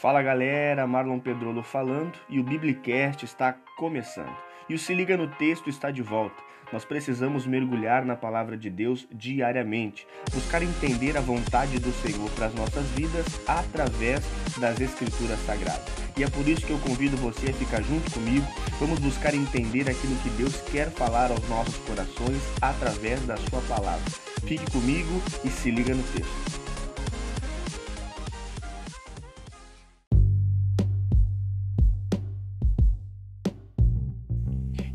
Fala galera, Marlon Pedrolo falando e o Biblicast está começando. E o Se Liga no Texto está de volta. Nós precisamos mergulhar na palavra de Deus diariamente, buscar entender a vontade do Senhor para as nossas vidas através das Escrituras Sagradas. E é por isso que eu convido você a ficar junto comigo. Vamos buscar entender aquilo que Deus quer falar aos nossos corações através da Sua palavra. Fique comigo e se liga no texto.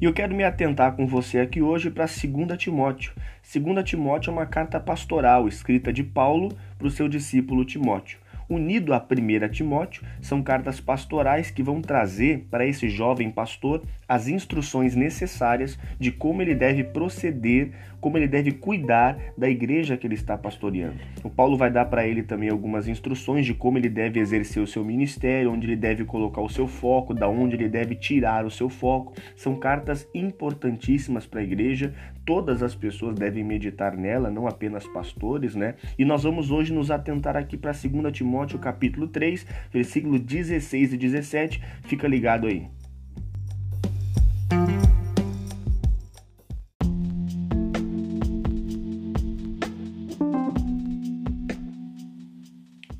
E eu quero me atentar com você aqui hoje para 2 Timóteo. 2 Timóteo é uma carta pastoral escrita de Paulo para o seu discípulo Timóteo. Unido a 1 Timóteo, são cartas pastorais que vão trazer para esse jovem pastor as instruções necessárias de como ele deve proceder, como ele deve cuidar da igreja que ele está pastoreando. O Paulo vai dar para ele também algumas instruções de como ele deve exercer o seu ministério, onde ele deve colocar o seu foco, da onde ele deve tirar o seu foco. São cartas importantíssimas para a igreja. Todas as pessoas devem meditar nela, não apenas pastores, né? E nós vamos hoje nos atentar aqui para 2 Timóteo capítulo 3, versículo 16 e 17. Fica ligado aí.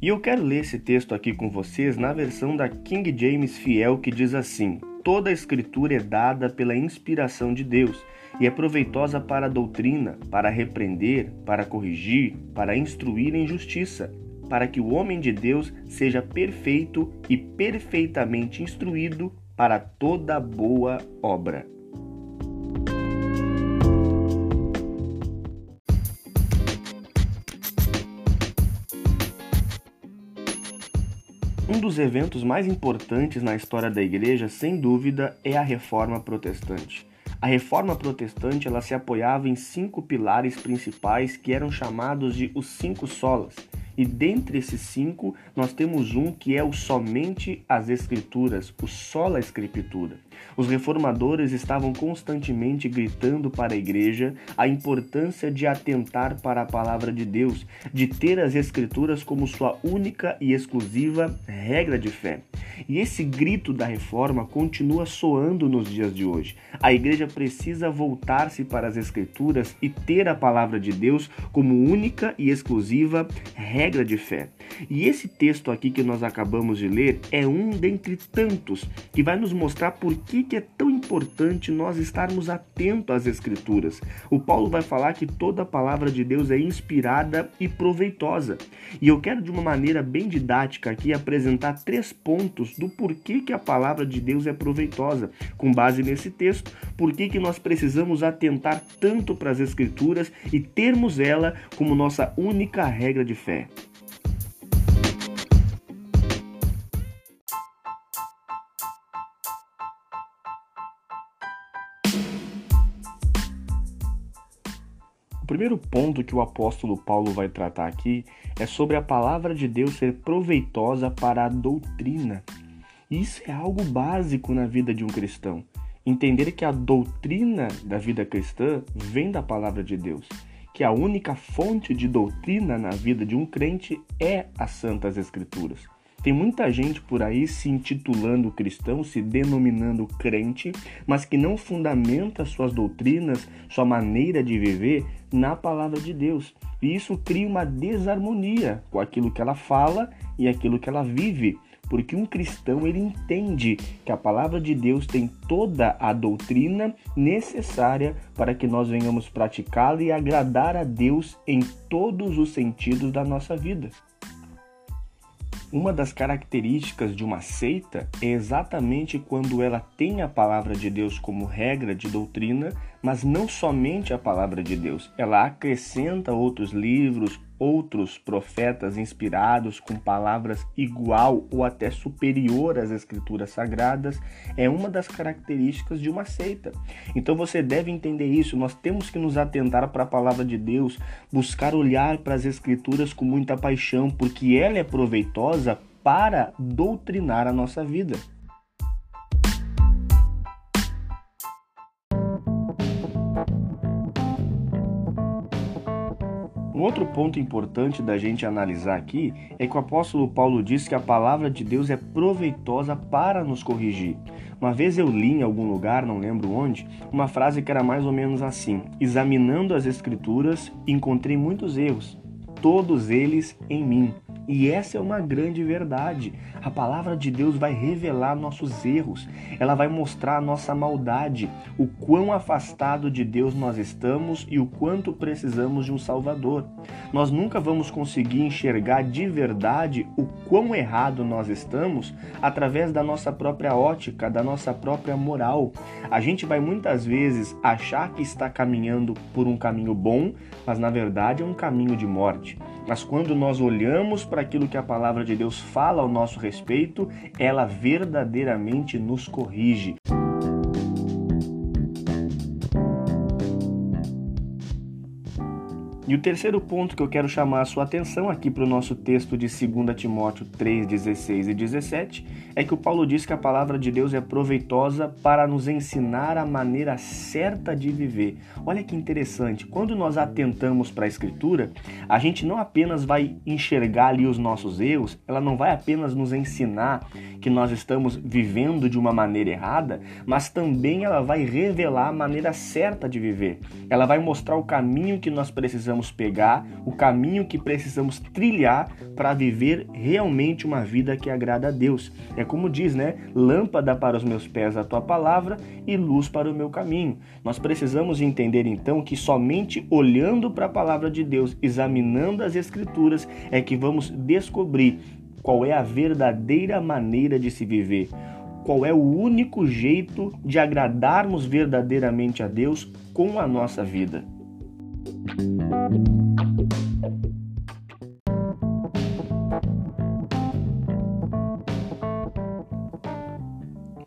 E eu quero ler esse texto aqui com vocês na versão da King James Fiel que diz assim: Toda a escritura é dada pela inspiração de Deus e é proveitosa para a doutrina, para repreender, para corrigir, para instruir em justiça, para que o homem de Deus seja perfeito e perfeitamente instruído para toda boa obra. Um dos eventos mais importantes na história da igreja, sem dúvida, é a Reforma Protestante. A Reforma Protestante ela se apoiava em cinco pilares principais que eram chamados de os cinco solas. E dentre esses cinco, nós temos um que é o somente as Escrituras, o sola Escritura. Os reformadores estavam constantemente gritando para a igreja a importância de atentar para a palavra de Deus, de ter as Escrituras como sua única e exclusiva regra de fé. E esse grito da reforma continua soando nos dias de hoje. A igreja precisa voltar-se para as Escrituras e ter a palavra de Deus como única e exclusiva regra de fé. E esse texto aqui que nós acabamos de ler é um dentre tantos que vai nos mostrar por que, que é tão importante nós estarmos atentos às Escrituras. O Paulo vai falar que toda a palavra de Deus é inspirada e proveitosa. E eu quero, de uma maneira bem didática aqui, apresentar três pontos do porquê que a palavra de Deus é proveitosa. Com base nesse texto, por que, que nós precisamos atentar tanto para as Escrituras e termos ela como nossa única regra de fé. Primeiro ponto que o apóstolo Paulo vai tratar aqui é sobre a palavra de Deus ser proveitosa para a doutrina. Isso é algo básico na vida de um cristão. Entender que a doutrina da vida cristã vem da palavra de Deus, que a única fonte de doutrina na vida de um crente é as Santas Escrituras. Tem muita gente por aí se intitulando cristão, se denominando crente, mas que não fundamenta suas doutrinas, sua maneira de viver na palavra de Deus. E isso cria uma desarmonia com aquilo que ela fala e aquilo que ela vive, porque um cristão ele entende que a palavra de Deus tem toda a doutrina necessária para que nós venhamos praticá-la e agradar a Deus em todos os sentidos da nossa vida. Uma das características de uma seita é exatamente quando ela tem a palavra de Deus como regra de doutrina, mas não somente a palavra de Deus. Ela acrescenta outros livros, outros profetas inspirados com palavras igual ou até superior às escrituras sagradas é uma das características de uma seita. Então você deve entender isso. Nós temos que nos atentar para a palavra de Deus, buscar olhar para as escrituras com muita paixão, porque ela é proveitosa para doutrinar a nossa vida. Outro ponto importante da gente analisar aqui é que o apóstolo Paulo diz que a palavra de Deus é proveitosa para nos corrigir. Uma vez eu li em algum lugar, não lembro onde, uma frase que era mais ou menos assim: Examinando as Escrituras, encontrei muitos erros, todos eles em mim. E essa é uma grande verdade. A palavra de Deus vai revelar nossos erros, ela vai mostrar a nossa maldade, o quão afastado de Deus nós estamos e o quanto precisamos de um Salvador. Nós nunca vamos conseguir enxergar de verdade o quão errado nós estamos através da nossa própria ótica, da nossa própria moral. A gente vai muitas vezes achar que está caminhando por um caminho bom, mas na verdade é um caminho de morte. Mas quando nós olhamos para aquilo que a palavra de Deus fala ao nosso respeito, ela verdadeiramente nos corrige. E o terceiro ponto que eu quero chamar a sua atenção aqui para o nosso texto de 2 Timóteo 3, 16 e 17 é que o Paulo diz que a palavra de Deus é proveitosa para nos ensinar a maneira certa de viver. Olha que interessante, quando nós atentamos para a Escritura, a gente não apenas vai enxergar ali os nossos erros, ela não vai apenas nos ensinar que nós estamos vivendo de uma maneira errada, mas também ela vai revelar a maneira certa de viver. Ela vai mostrar o caminho que nós precisamos precisamos pegar, o caminho que precisamos trilhar para viver realmente uma vida que agrada a Deus. É como diz, né? Lâmpada para os meus pés a tua palavra e luz para o meu caminho. Nós precisamos entender então que somente olhando para a palavra de Deus, examinando as escrituras, é que vamos descobrir qual é a verdadeira maneira de se viver qual é o único jeito de agradarmos verdadeiramente a Deus com a nossa vida.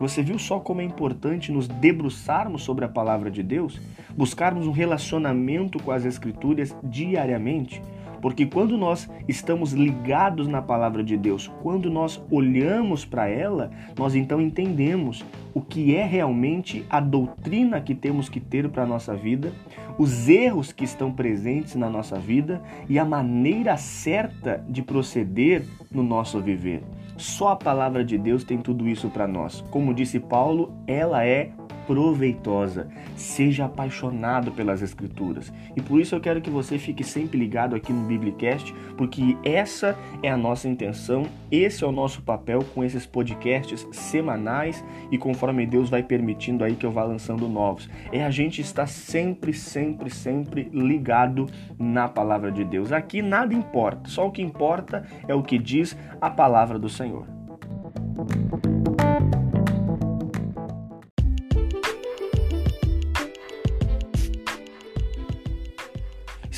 Você viu só como é importante nos debruçarmos sobre a palavra de Deus? Buscarmos um relacionamento com as Escrituras diariamente? Porque quando nós estamos ligados na palavra de Deus, quando nós olhamos para ela, nós então entendemos o que é realmente a doutrina que temos que ter para a nossa vida, os erros que estão presentes na nossa vida e a maneira certa de proceder no nosso viver. Só a palavra de Deus tem tudo isso para nós. Como disse Paulo, ela é proveitosa. Seja apaixonado pelas Escrituras. E por isso eu quero que você fique sempre ligado aqui no Biblicast, porque essa é a nossa intenção, esse é o nosso papel com esses podcasts semanais e conforme Deus vai permitindo aí que eu vá lançando novos. É a gente estar sempre, sempre, sempre ligado na palavra de Deus. Aqui nada importa, só o que importa é o que diz a palavra do Senhor.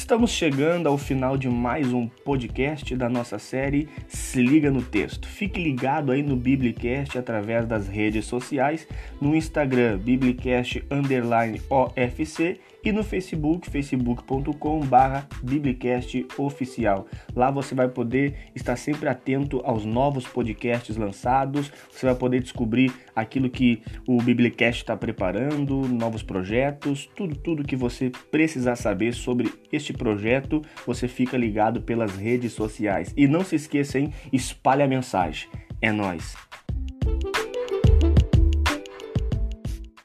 Estamos chegando ao final de mais um podcast da nossa série Se Liga no Texto. Fique ligado aí no Biblicast através das redes sociais, no Instagram Biblicast OFC e no Facebook, facebook.com/barra Oficial. Lá você vai poder estar sempre atento aos novos podcasts lançados, você vai poder descobrir aquilo que o Biblicast está preparando, novos projetos, tudo, tudo que você precisar saber sobre este projeto, você fica ligado pelas redes sociais. E não se esqueça, hein? Espalhe a mensagem. É nós.